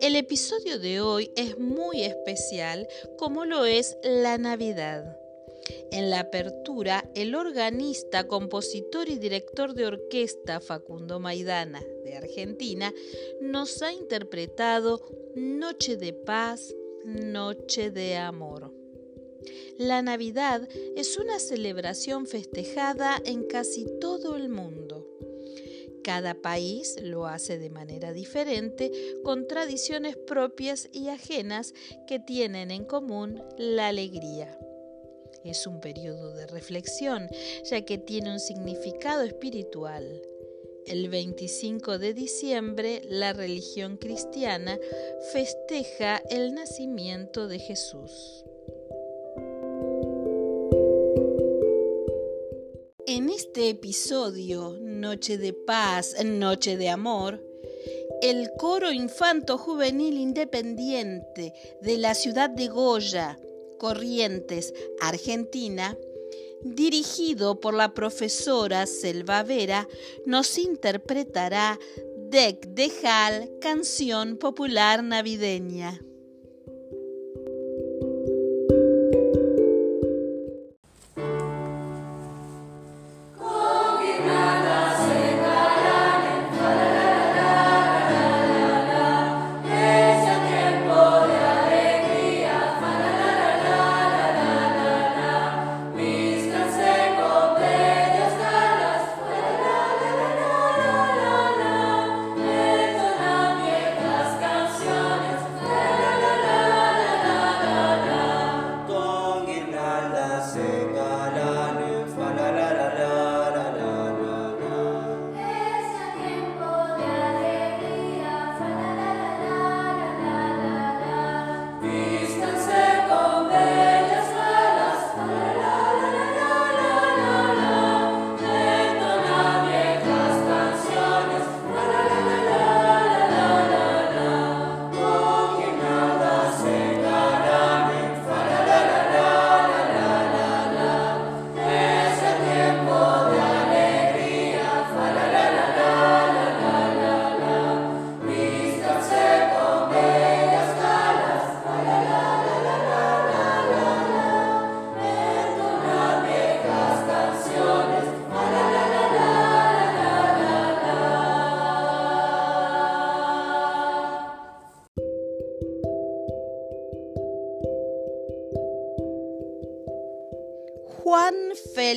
El episodio de hoy es muy especial como lo es la Navidad. En la apertura, el organista, compositor y director de orquesta Facundo Maidana, de Argentina, nos ha interpretado Noche de paz, Noche de amor. La Navidad es una celebración festejada en casi todo el mundo. Cada país lo hace de manera diferente, con tradiciones propias y ajenas que tienen en común la alegría. Es un periodo de reflexión, ya que tiene un significado espiritual. El 25 de diciembre, la religión cristiana festeja el nacimiento de Jesús. En este episodio, Noche de Paz, Noche de Amor, el coro infanto juvenil independiente de la ciudad de Goya, Corrientes, Argentina, dirigido por la profesora Selva Vera, nos interpretará Dec de Hal, canción popular navideña.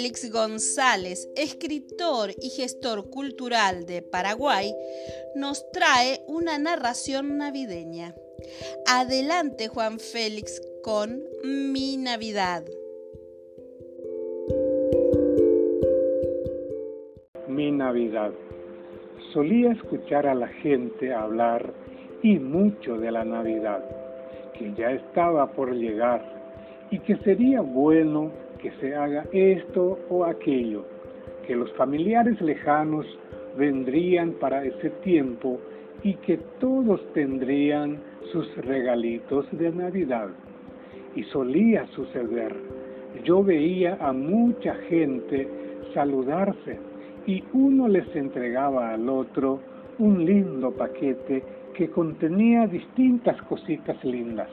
Félix González, escritor y gestor cultural de Paraguay, nos trae una narración navideña. Adelante Juan Félix con Mi Navidad. Mi Navidad. Solía escuchar a la gente hablar y mucho de la Navidad, que ya estaba por llegar y que sería bueno que se haga esto o aquello, que los familiares lejanos vendrían para ese tiempo y que todos tendrían sus regalitos de Navidad. Y solía suceder. Yo veía a mucha gente saludarse y uno les entregaba al otro un lindo paquete que contenía distintas cositas lindas.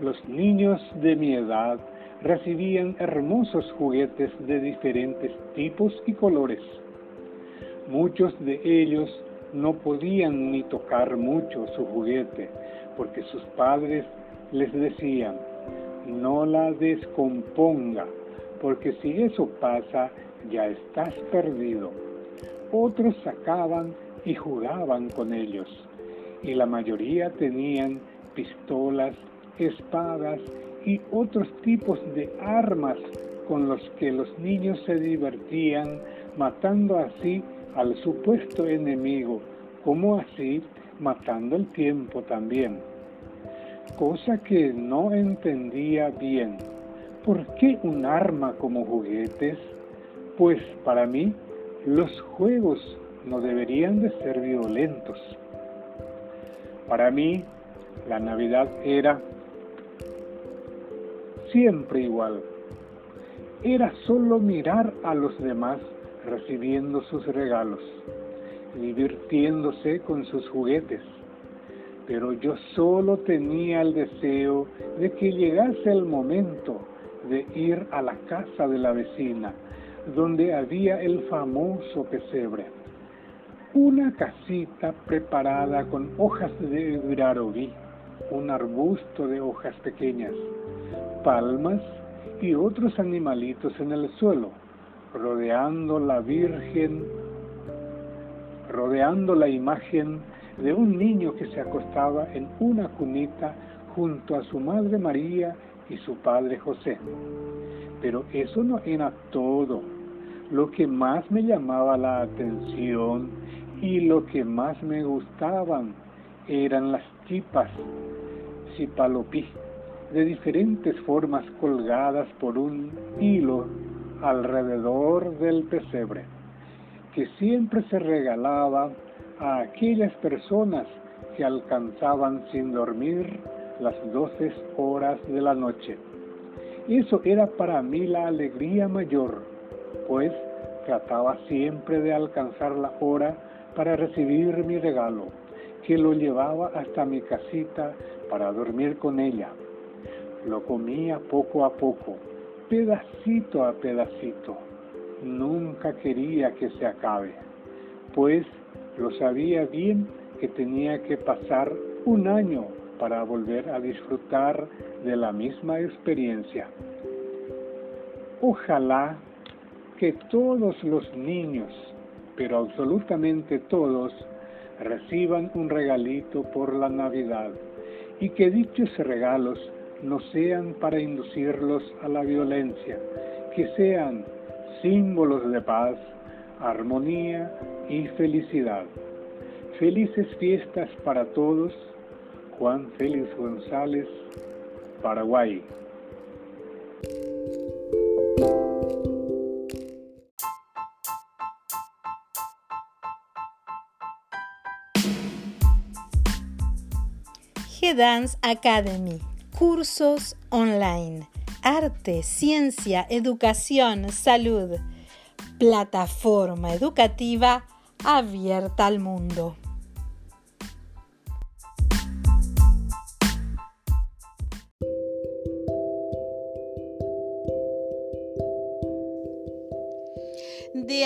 Los niños de mi edad recibían hermosos juguetes de diferentes tipos y colores. Muchos de ellos no podían ni tocar mucho su juguete porque sus padres les decían, no la descomponga, porque si eso pasa, ya estás perdido. Otros sacaban y jugaban con ellos, y la mayoría tenían pistolas, espadas y otros tipos de armas con los que los niños se divertían, matando así al supuesto enemigo, como así matando el tiempo también. Cosa que no entendía bien. ¿Por qué un arma como juguetes? Pues para mí los juegos no deberían de ser violentos. Para mí la Navidad era siempre igual. Era solo mirar a los demás recibiendo sus regalos. divirtiéndose con sus juguetes. Pero yo solo tenía el deseo de que llegase el momento de ir a la casa de la vecina, donde había el famoso pesebre. Una casita preparada con hojas de grarobí, un arbusto de hojas pequeñas, palmas y otros animalitos en el suelo, rodeando la Virgen, rodeando la imagen de un niño que se acostaba en una cunita junto a su madre María y su padre José. Pero eso no era todo. Lo que más me llamaba la atención y lo que más me gustaban eran las chipas, cipalopí, de diferentes formas colgadas por un hilo alrededor del pesebre, que siempre se regalaba a aquellas personas que alcanzaban sin dormir las doce horas de la noche. Eso era para mí la alegría mayor, pues trataba siempre de alcanzar la hora para recibir mi regalo, que lo llevaba hasta mi casita para dormir con ella. Lo comía poco a poco, pedacito a pedacito. Nunca quería que se acabe, pues lo sabía bien que tenía que pasar un año para volver a disfrutar de la misma experiencia. Ojalá que todos los niños, pero absolutamente todos, reciban un regalito por la Navidad y que dichos regalos no sean para inducirlos a la violencia, que sean símbolos de paz, armonía y felicidad. Felices fiestas para todos Juan Félix González, Paraguay. G-Dance Academy, cursos online, arte, ciencia, educación, salud, plataforma educativa abierta al mundo.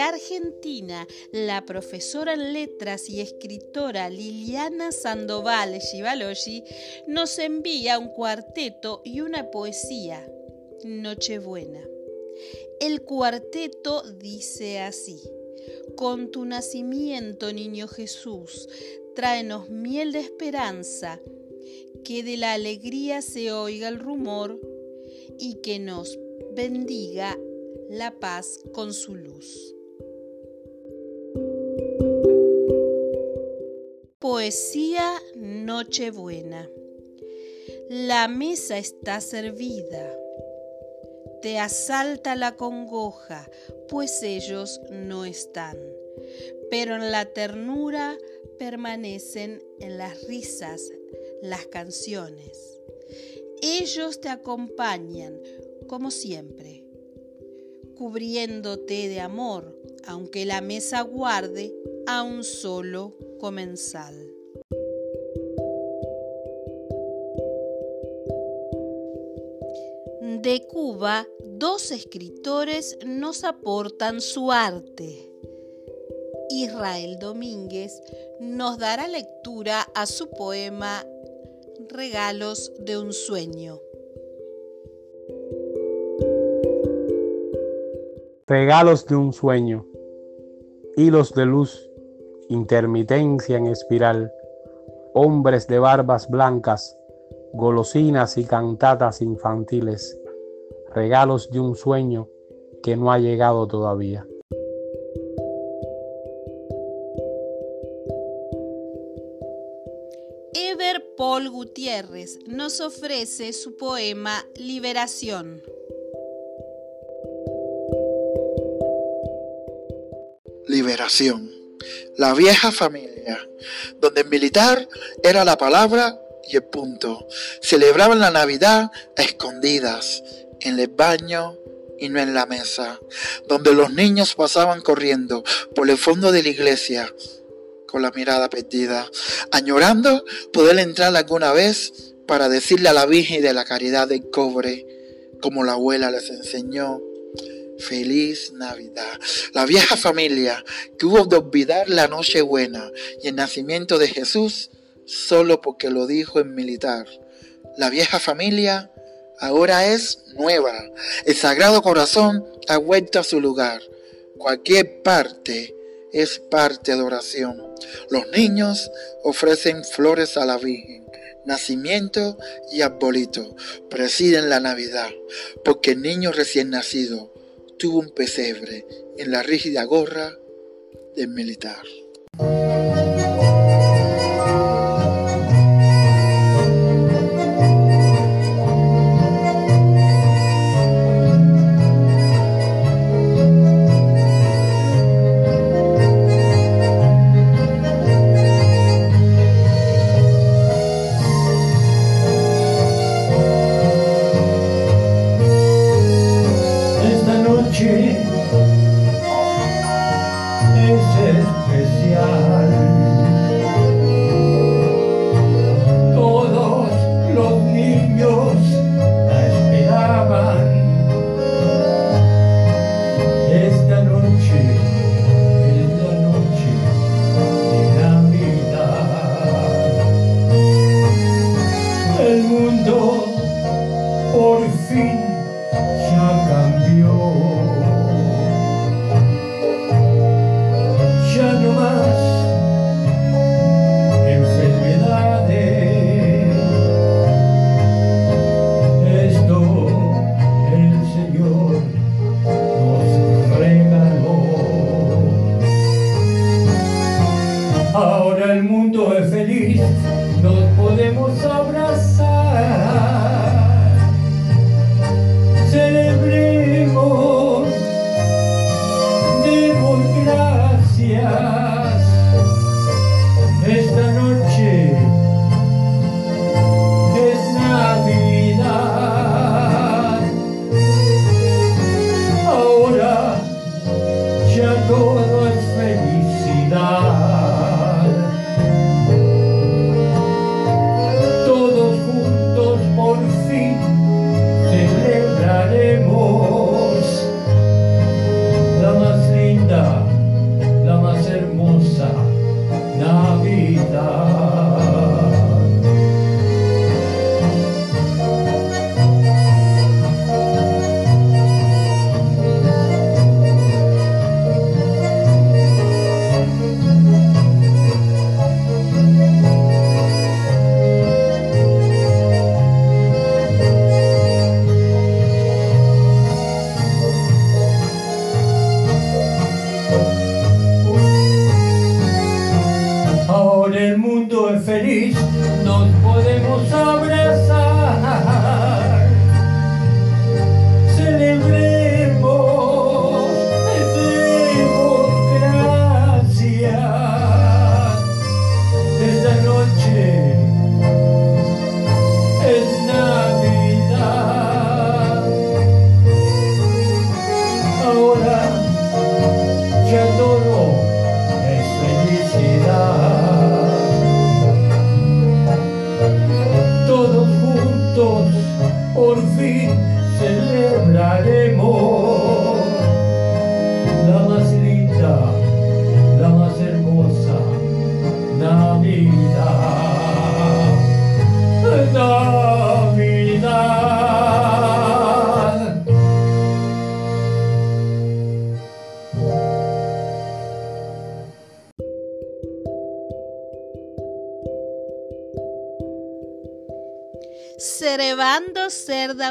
Argentina, la profesora en letras y escritora Liliana Sandoval Givalogi nos envía un cuarteto y una poesía, Nochebuena. El cuarteto dice así, con tu nacimiento, niño Jesús, tráenos miel de esperanza, que de la alegría se oiga el rumor y que nos bendiga la paz con su luz. Poesía Nochebuena. La mesa está servida. Te asalta la congoja, pues ellos no están. Pero en la ternura permanecen en las risas las canciones. Ellos te acompañan, como siempre cubriéndote de amor, aunque la mesa guarde a un solo comensal. De Cuba, dos escritores nos aportan su arte. Israel Domínguez nos dará lectura a su poema Regalos de un sueño. Regalos de un sueño, hilos de luz, intermitencia en espiral, hombres de barbas blancas, golosinas y cantatas infantiles, regalos de un sueño que no ha llegado todavía. Ever Paul Gutiérrez nos ofrece su poema Liberación. liberación. La vieja familia, donde militar era la palabra y el punto. Celebraban la Navidad a escondidas, en el baño y no en la mesa, donde los niños pasaban corriendo por el fondo de la iglesia con la mirada perdida, añorando poder entrar alguna vez para decirle a la Virgen de la Caridad del Cobre, como la abuela les enseñó, Feliz Navidad. La vieja familia que hubo de olvidar la noche buena y el nacimiento de Jesús solo porque lo dijo en militar. La vieja familia ahora es nueva. El Sagrado Corazón ha vuelto a su lugar. Cualquier parte es parte de oración. Los niños ofrecen flores a la Virgen. Nacimiento y arbolito presiden la Navidad, porque el niño recién nacido tuvo un pesebre en la rígida gorra del militar.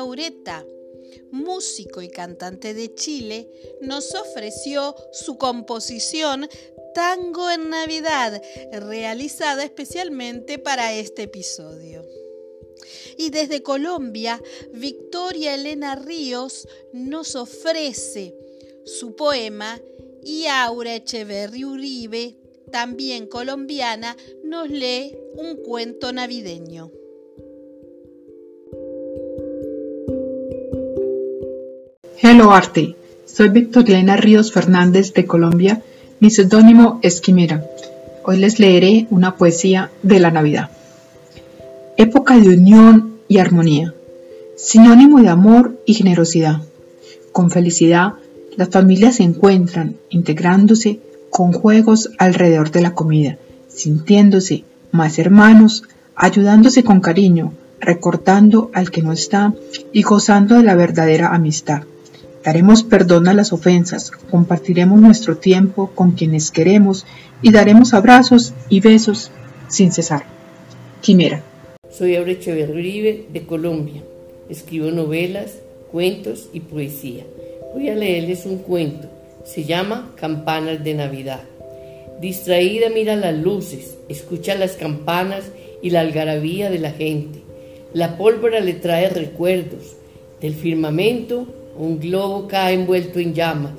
Cerda Ureta, músico y cantante de Chile, nos ofreció su composición Tango en Navidad, realizada especialmente para este episodio. Y desde Colombia, Victoria Elena Ríos nos ofrece su poema y Aura Echeverri Uribe, también colombiana, nos lee un cuento navideño. Hello Arte, soy Victoriana Ríos Fernández de Colombia, mi seudónimo es Quimera. Hoy les leeré una poesía de la Navidad. Época de unión y armonía, sinónimo de amor y generosidad. Con felicidad, las familias se encuentran integrándose con juegos alrededor de la comida, sintiéndose más hermanos, ayudándose con cariño, recortando al que no está y gozando de la verdadera amistad. Daremos perdón a las ofensas, compartiremos nuestro tiempo con quienes queremos y daremos abrazos y besos sin cesar. Quimera. Soy Aure Uribe de Colombia. Escribo novelas, cuentos y poesía. Voy a leerles un cuento. Se llama Campanas de Navidad. Distraída mira las luces, escucha las campanas y la algarabía de la gente. La pólvora le trae recuerdos. Del firmamento un globo cae envuelto en llamas.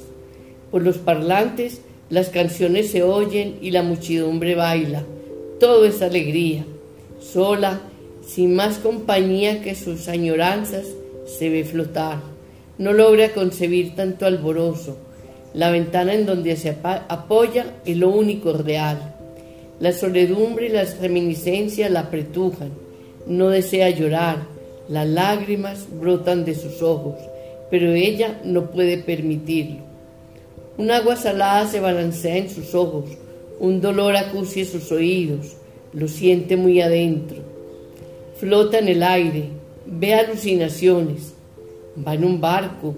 Por los parlantes las canciones se oyen y la muchedumbre baila. Todo es alegría. Sola, sin más compañía que sus añoranzas, se ve flotar. No logra concebir tanto alborozo. La ventana en donde se apoya es lo único real. La soledumbre y las reminiscencias la apretujan. No desea llorar. Las lágrimas brotan de sus ojos pero ella no puede permitirlo. Un agua salada se balancea en sus ojos, un dolor acucia sus oídos, lo siente muy adentro. Flota en el aire, ve alucinaciones, va en un barco,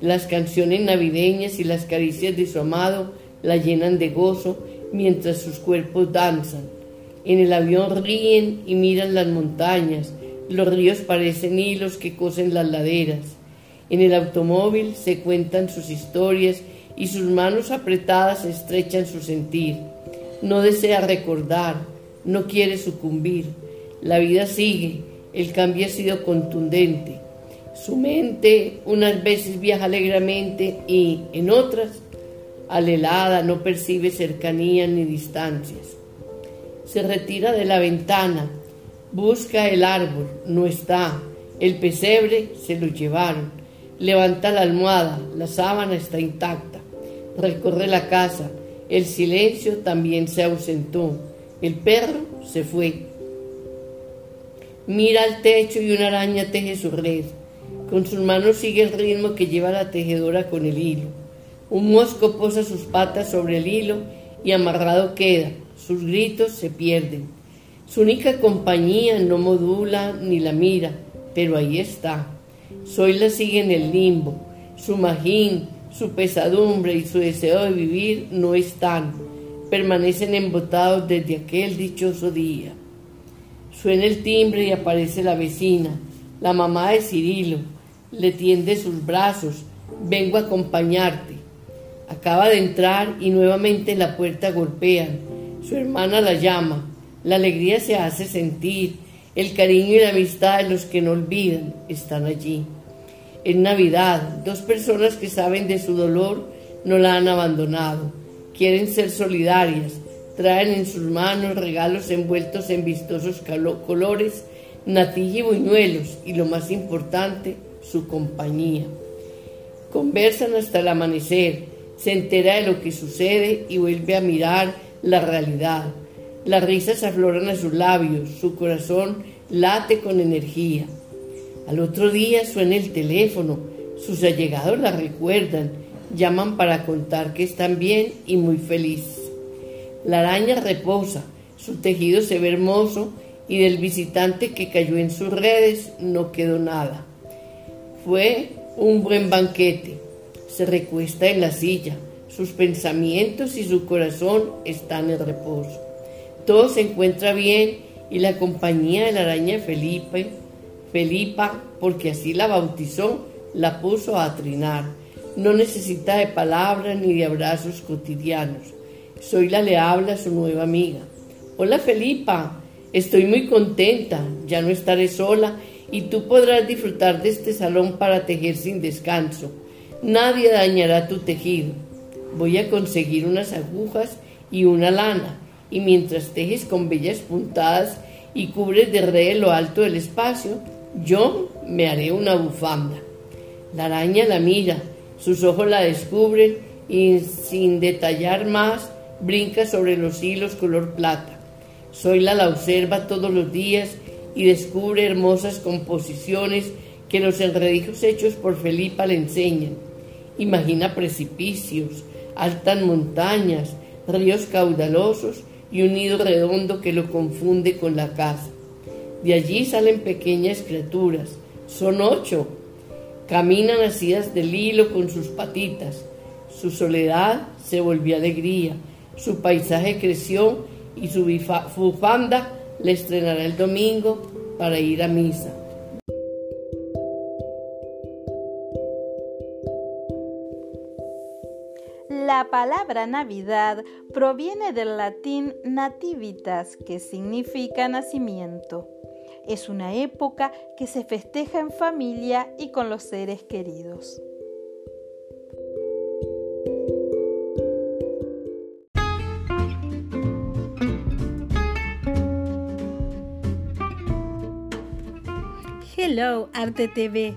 las canciones navideñas y las caricias de su amado la llenan de gozo mientras sus cuerpos danzan. En el avión ríen y miran las montañas, los ríos parecen hilos que cosen las laderas. En el automóvil se cuentan sus historias y sus manos apretadas estrechan su sentir. No desea recordar, no quiere sucumbir. La vida sigue, el cambio ha sido contundente. Su mente unas veces viaja alegremente y en otras, alelada, no percibe cercanía ni distancias. Se retira de la ventana, busca el árbol, no está. El pesebre se lo llevaron. Levanta la almohada, la sábana está intacta. Recorre la casa, el silencio también se ausentó. El perro se fue. Mira al techo y una araña teje su red. Con sus manos sigue el ritmo que lleva la tejedora con el hilo. Un mosco posa sus patas sobre el hilo y amarrado queda. Sus gritos se pierden. Su única compañía no modula ni la mira, pero ahí está la sigue en el limbo. Su magín, su pesadumbre y su deseo de vivir no están. Permanecen embotados desde aquel dichoso día. Suena el timbre y aparece la vecina, la mamá de Cirilo. Le tiende sus brazos. Vengo a acompañarte. Acaba de entrar y nuevamente la puerta golpean. Su hermana la llama. La alegría se hace sentir. El cariño y la amistad de los que no olvidan están allí. En Navidad, dos personas que saben de su dolor no la han abandonado. Quieren ser solidarias, traen en sus manos regalos envueltos en vistosos colores, natilla y buñuelos y lo más importante, su compañía. Conversan hasta el amanecer, se entera de lo que sucede y vuelve a mirar la realidad. Las risas afloran a sus labios, su corazón late con energía. Al otro día suena el teléfono, sus allegados la recuerdan, llaman para contar que están bien y muy felices. La araña reposa, su tejido se ve hermoso y del visitante que cayó en sus redes no quedó nada. Fue un buen banquete. Se recuesta en la silla, sus pensamientos y su corazón están en reposo. Todo se encuentra bien y la compañía de la araña Felipe Felipa, porque así la bautizó, la puso a trinar. No necesita de palabras ni de abrazos cotidianos. Soyla le habla a su nueva amiga. Hola Felipa, estoy muy contenta, ya no estaré sola y tú podrás disfrutar de este salón para tejer sin descanso. Nadie dañará tu tejido. Voy a conseguir unas agujas y una lana, y mientras tejes con bellas puntadas y cubres de red lo alto del espacio, yo me haré una bufanda. La araña la mira, sus ojos la descubren y sin detallar más brinca sobre los hilos color plata. Zoila la observa todos los días y descubre hermosas composiciones que los enredijos hechos por Felipa le enseñan. Imagina precipicios, altas montañas, ríos caudalosos y un nido redondo que lo confunde con la casa. De allí salen pequeñas criaturas, son ocho. Caminan asidas del hilo con sus patitas. Su soledad se volvió alegría, su paisaje creció y su bufanda le estrenará el domingo para ir a misa. La palabra Navidad proviene del latín nativitas, que significa nacimiento. Es una época que se festeja en familia y con los seres queridos. Hello, Arte TV,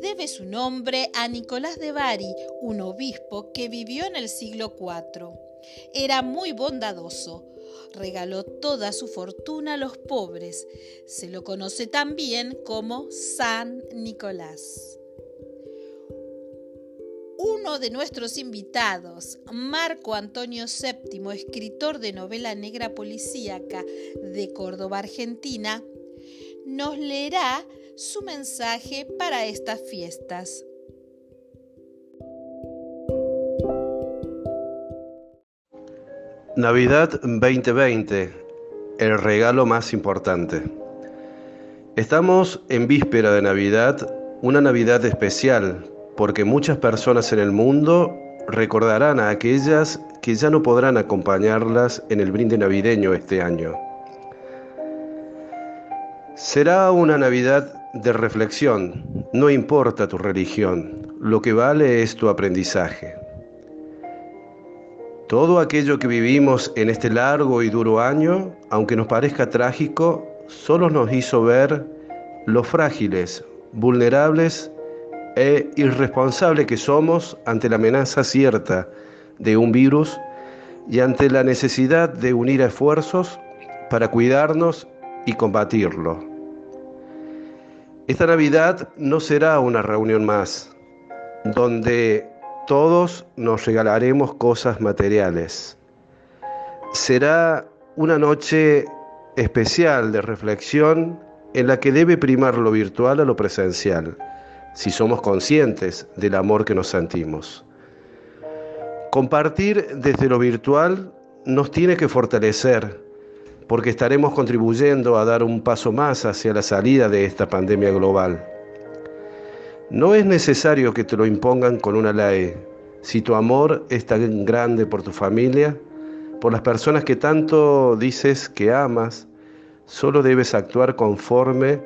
debe su nombre a Nicolás de Bari, un obispo que vivió en el siglo IV. Era muy bondadoso, regaló toda su fortuna a los pobres. Se lo conoce también como San Nicolás. Uno de nuestros invitados, Marco Antonio VII, escritor de novela negra policíaca de Córdoba, Argentina, nos leerá su mensaje para estas fiestas. Navidad 2020, el regalo más importante. Estamos en víspera de Navidad, una Navidad especial, porque muchas personas en el mundo recordarán a aquellas que ya no podrán acompañarlas en el brinde navideño este año. Será una Navidad de reflexión, no importa tu religión, lo que vale es tu aprendizaje. Todo aquello que vivimos en este largo y duro año, aunque nos parezca trágico, solo nos hizo ver lo frágiles, vulnerables e irresponsables que somos ante la amenaza cierta de un virus y ante la necesidad de unir esfuerzos para cuidarnos y combatirlo. Esta Navidad no será una reunión más, donde todos nos regalaremos cosas materiales. Será una noche especial de reflexión en la que debe primar lo virtual a lo presencial, si somos conscientes del amor que nos sentimos. Compartir desde lo virtual nos tiene que fortalecer porque estaremos contribuyendo a dar un paso más hacia la salida de esta pandemia global. No es necesario que te lo impongan con una ley. Si tu amor es tan grande por tu familia, por las personas que tanto dices que amas, solo debes actuar conforme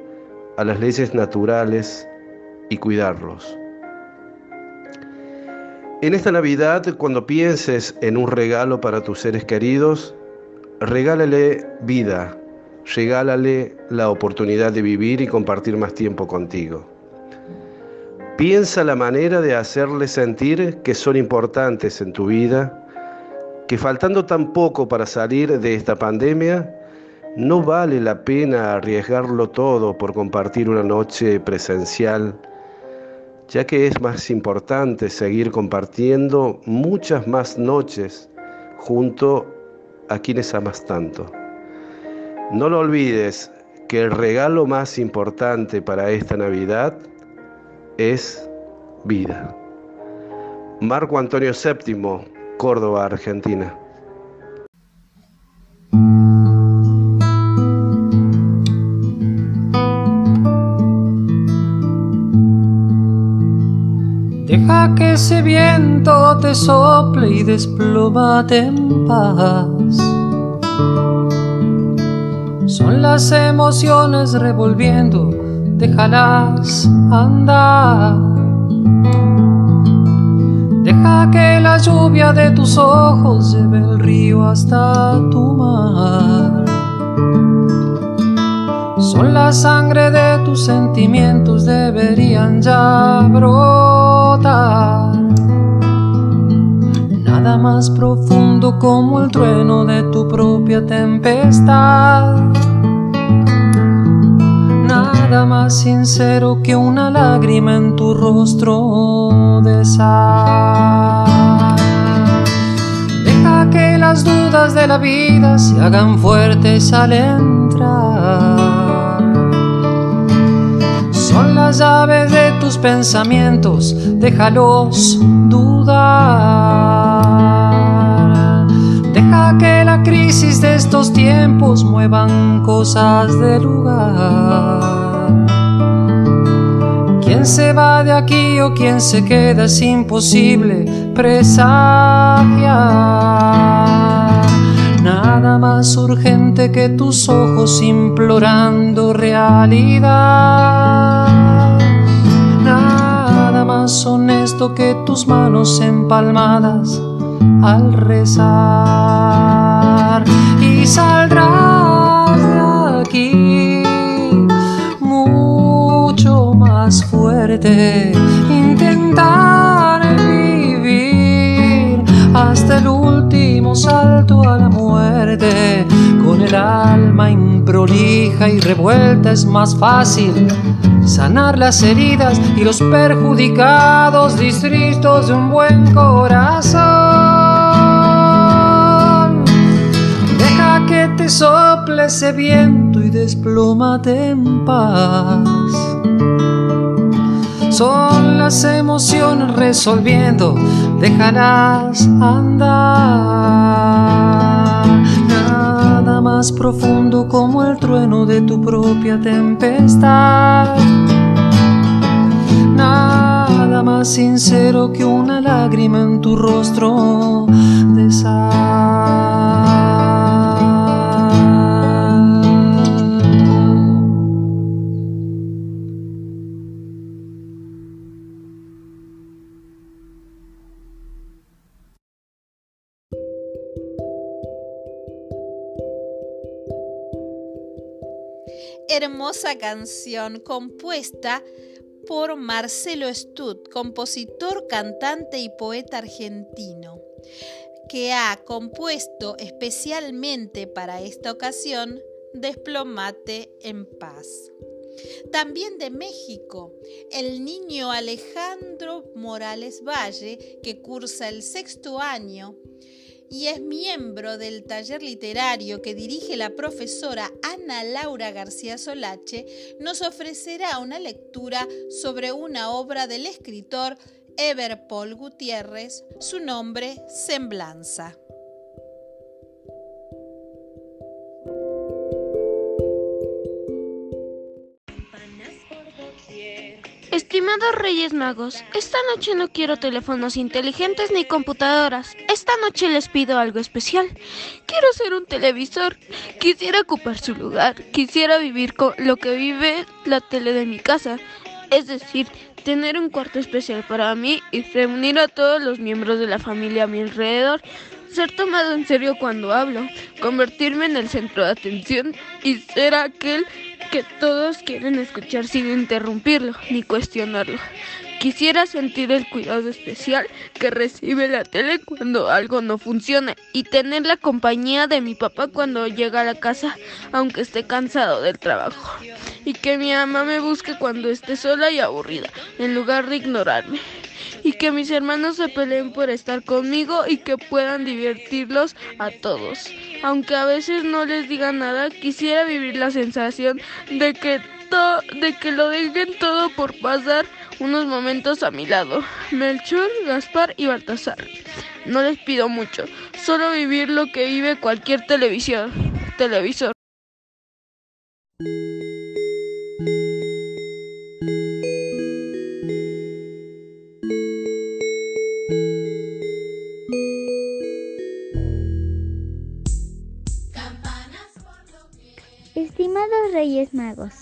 a las leyes naturales y cuidarlos. En esta Navidad, cuando pienses en un regalo para tus seres queridos, regálale vida, regálale la oportunidad de vivir y compartir más tiempo contigo. Piensa la manera de hacerle sentir que son importantes en tu vida, que faltando tan poco para salir de esta pandemia, no vale la pena arriesgarlo todo por compartir una noche presencial, ya que es más importante seguir compartiendo muchas más noches junto a quienes amas tanto. No lo olvides que el regalo más importante para esta Navidad es vida. Marco Antonio VII, Córdoba, Argentina. Deja que ese viento te sople y desplómate en paz. Son las emociones revolviendo, déjalas andar. Deja que la lluvia de tus ojos lleve el río hasta tu mar. Son la sangre de tus sentimientos, deberían ya brotar. Nada más profundo como el trueno de tu propia tempestad. Nada más sincero que una lágrima en tu rostro de sal. Deja que las dudas de la vida se hagan fuertes al entrar son las llaves de tus pensamientos, déjalos dudar. Que la crisis de estos tiempos muevan cosas de lugar. Quién se va de aquí o quién se queda es imposible presagiar. Nada más urgente que tus ojos implorando realidad. Nada más honesto que tus manos empalmadas al rezar. Y saldrás de aquí mucho más fuerte. Intentar vivir hasta el último salto a la muerte. Con el alma improlija y revuelta es más fácil sanar las heridas y los perjudicados distritos de un buen corazón. Que sople ese viento y desplómate en paz. Son las emociones resolviendo, déjalas andar. Nada más profundo como el trueno de tu propia tempestad. Nada más sincero que una lágrima en tu rostro de. Hermosa canción compuesta por Marcelo Stud, compositor, cantante y poeta argentino, que ha compuesto especialmente para esta ocasión Desplomate en paz. También de México, el niño Alejandro Morales Valle, que cursa el sexto año y es miembro del taller literario que dirige la profesora Ana Laura García Solache, nos ofrecerá una lectura sobre una obra del escritor Eber Paul Gutiérrez, su nombre Semblanza. Estimados Reyes Magos, esta noche no quiero teléfonos inteligentes ni computadoras. Esta noche les pido algo especial. Quiero ser un televisor. Quisiera ocupar su lugar. Quisiera vivir con lo que vive la tele de mi casa. Es decir, tener un cuarto especial para mí y reunir a todos los miembros de la familia a mi alrededor. Ser tomado en serio cuando hablo, convertirme en el centro de atención y ser aquel que todos quieren escuchar sin interrumpirlo ni cuestionarlo. Quisiera sentir el cuidado especial que recibe la tele cuando algo no funciona y tener la compañía de mi papá cuando llega a la casa aunque esté cansado del trabajo. Y que mi mamá me busque cuando esté sola y aburrida en lugar de ignorarme. Y que mis hermanos se peleen por estar conmigo y que puedan divertirlos a todos. Aunque a veces no les diga nada, quisiera vivir la sensación de que de que lo dejen todo por pasar unos momentos a mi lado. Melchor, Gaspar y Baltasar. No les pido mucho, solo vivir lo que vive cualquier televisión, televisor. Reyes Magos.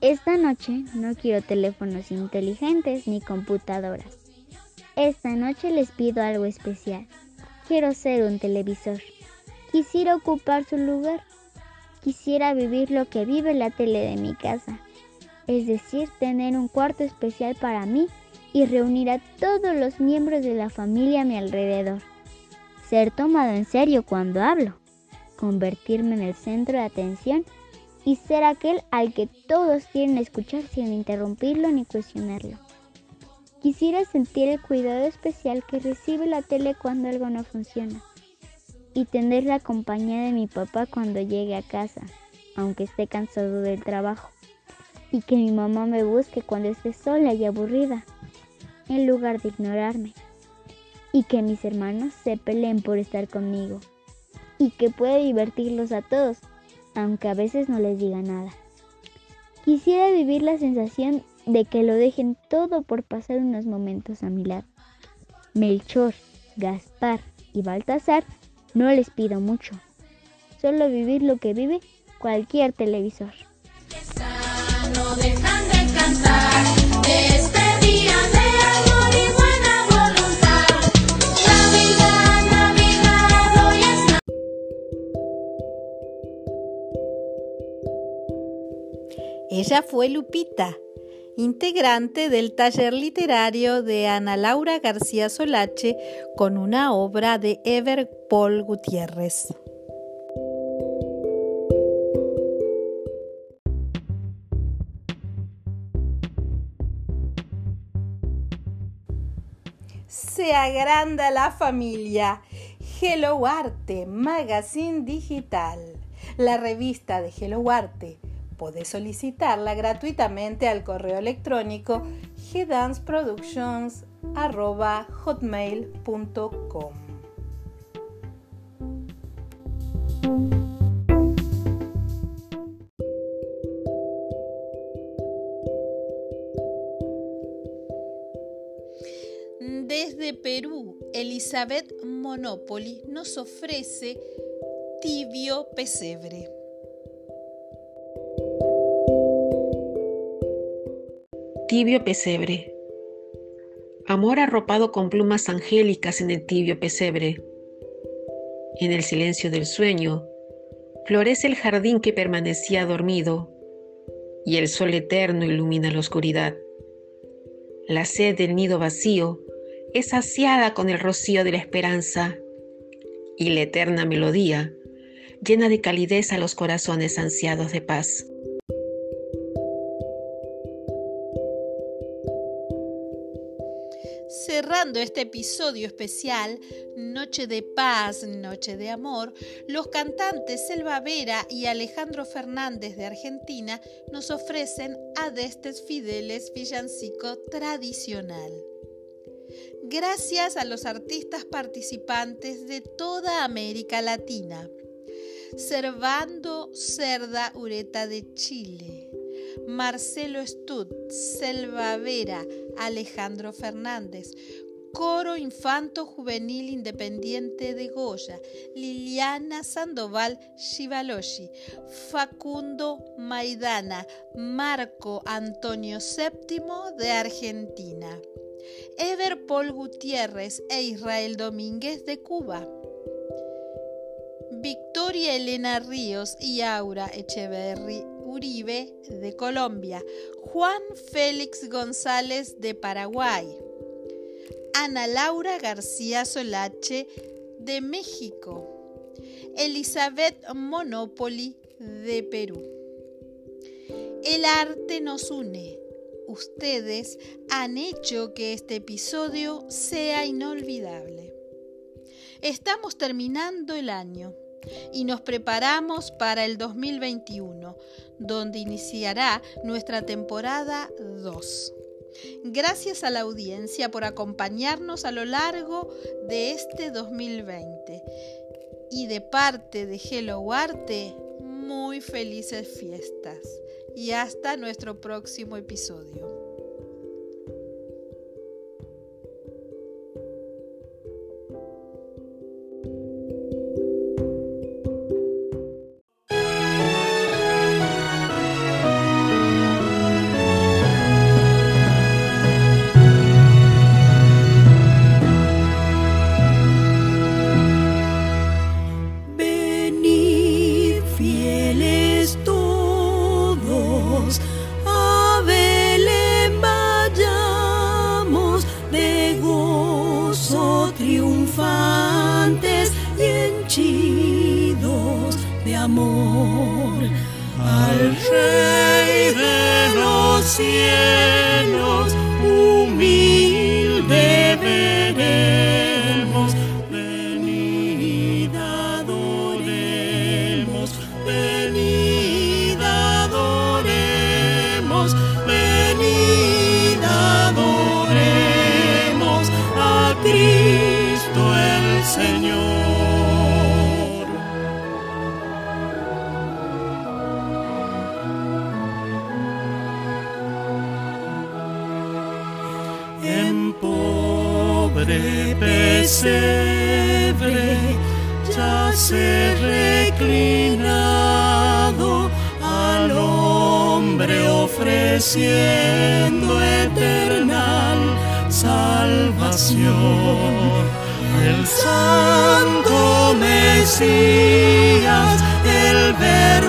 Esta noche no quiero teléfonos inteligentes ni computadoras. Esta noche les pido algo especial. Quiero ser un televisor. Quisiera ocupar su lugar. Quisiera vivir lo que vive la tele de mi casa. Es decir, tener un cuarto especial para mí y reunir a todos los miembros de la familia a mi alrededor. Ser tomado en serio cuando hablo. Convertirme en el centro de atención y ser aquel al que todos quieren escuchar sin interrumpirlo ni cuestionarlo. Quisiera sentir el cuidado especial que recibe la tele cuando algo no funciona y tener la compañía de mi papá cuando llegue a casa, aunque esté cansado del trabajo, y que mi mamá me busque cuando esté sola y aburrida, en lugar de ignorarme, y que mis hermanos se peleen por estar conmigo, y que pueda divertirlos a todos aunque a veces no les diga nada. Quisiera vivir la sensación de que lo dejen todo por pasar unos momentos a mi lado. Melchor, Gaspar y Baltasar no les pido mucho, solo vivir lo que vive cualquier televisor. Ella fue Lupita, integrante del taller literario de Ana Laura García Solache con una obra de Ever Paul Gutiérrez. Se agranda la familia. Hello Arte, Magazine Digital. La revista de Hello Arte Podés solicitarla gratuitamente al correo electrónico gdanceproductions.hotmail.com. Desde Perú, Elizabeth Monopoly nos ofrece Tibio Pesebre. Tibio pesebre. Amor arropado con plumas angélicas en el tibio pesebre. En el silencio del sueño, florece el jardín que permanecía dormido, y el sol eterno ilumina la oscuridad. La sed del nido vacío es saciada con el rocío de la esperanza, y la eterna melodía llena de calidez a los corazones ansiados de paz. Este episodio especial, Noche de Paz, Noche de Amor, los cantantes Selva Vera y Alejandro Fernández de Argentina nos ofrecen Adestes Fideles villancico tradicional. Gracias a los artistas participantes de toda América Latina. Servando Cerda Ureta de Chile. Marcelo Stud, Selva Vera, Alejandro Fernández, Coro Infanto Juvenil Independiente de Goya, Liliana Sandoval Shivaloshi, Facundo Maidana, Marco Antonio VII de Argentina, Ever Paul Gutiérrez e Israel Domínguez de Cuba. Victoria Elena Ríos y Aura Echeverri Uribe de Colombia, Juan Félix González de Paraguay, Ana Laura García Solache de México, Elizabeth Monopoly de Perú. El arte nos une. Ustedes han hecho que este episodio sea inolvidable. Estamos terminando el año y nos preparamos para el 2021, donde iniciará nuestra temporada 2. Gracias a la audiencia por acompañarnos a lo largo de este 2020 y de parte de Hello Arte, muy felices fiestas y hasta nuestro próximo episodio. de amor al Rey de los cielos. se reclinado al hombre ofreciendo eternal salvación. El santo Mesías, el verdadero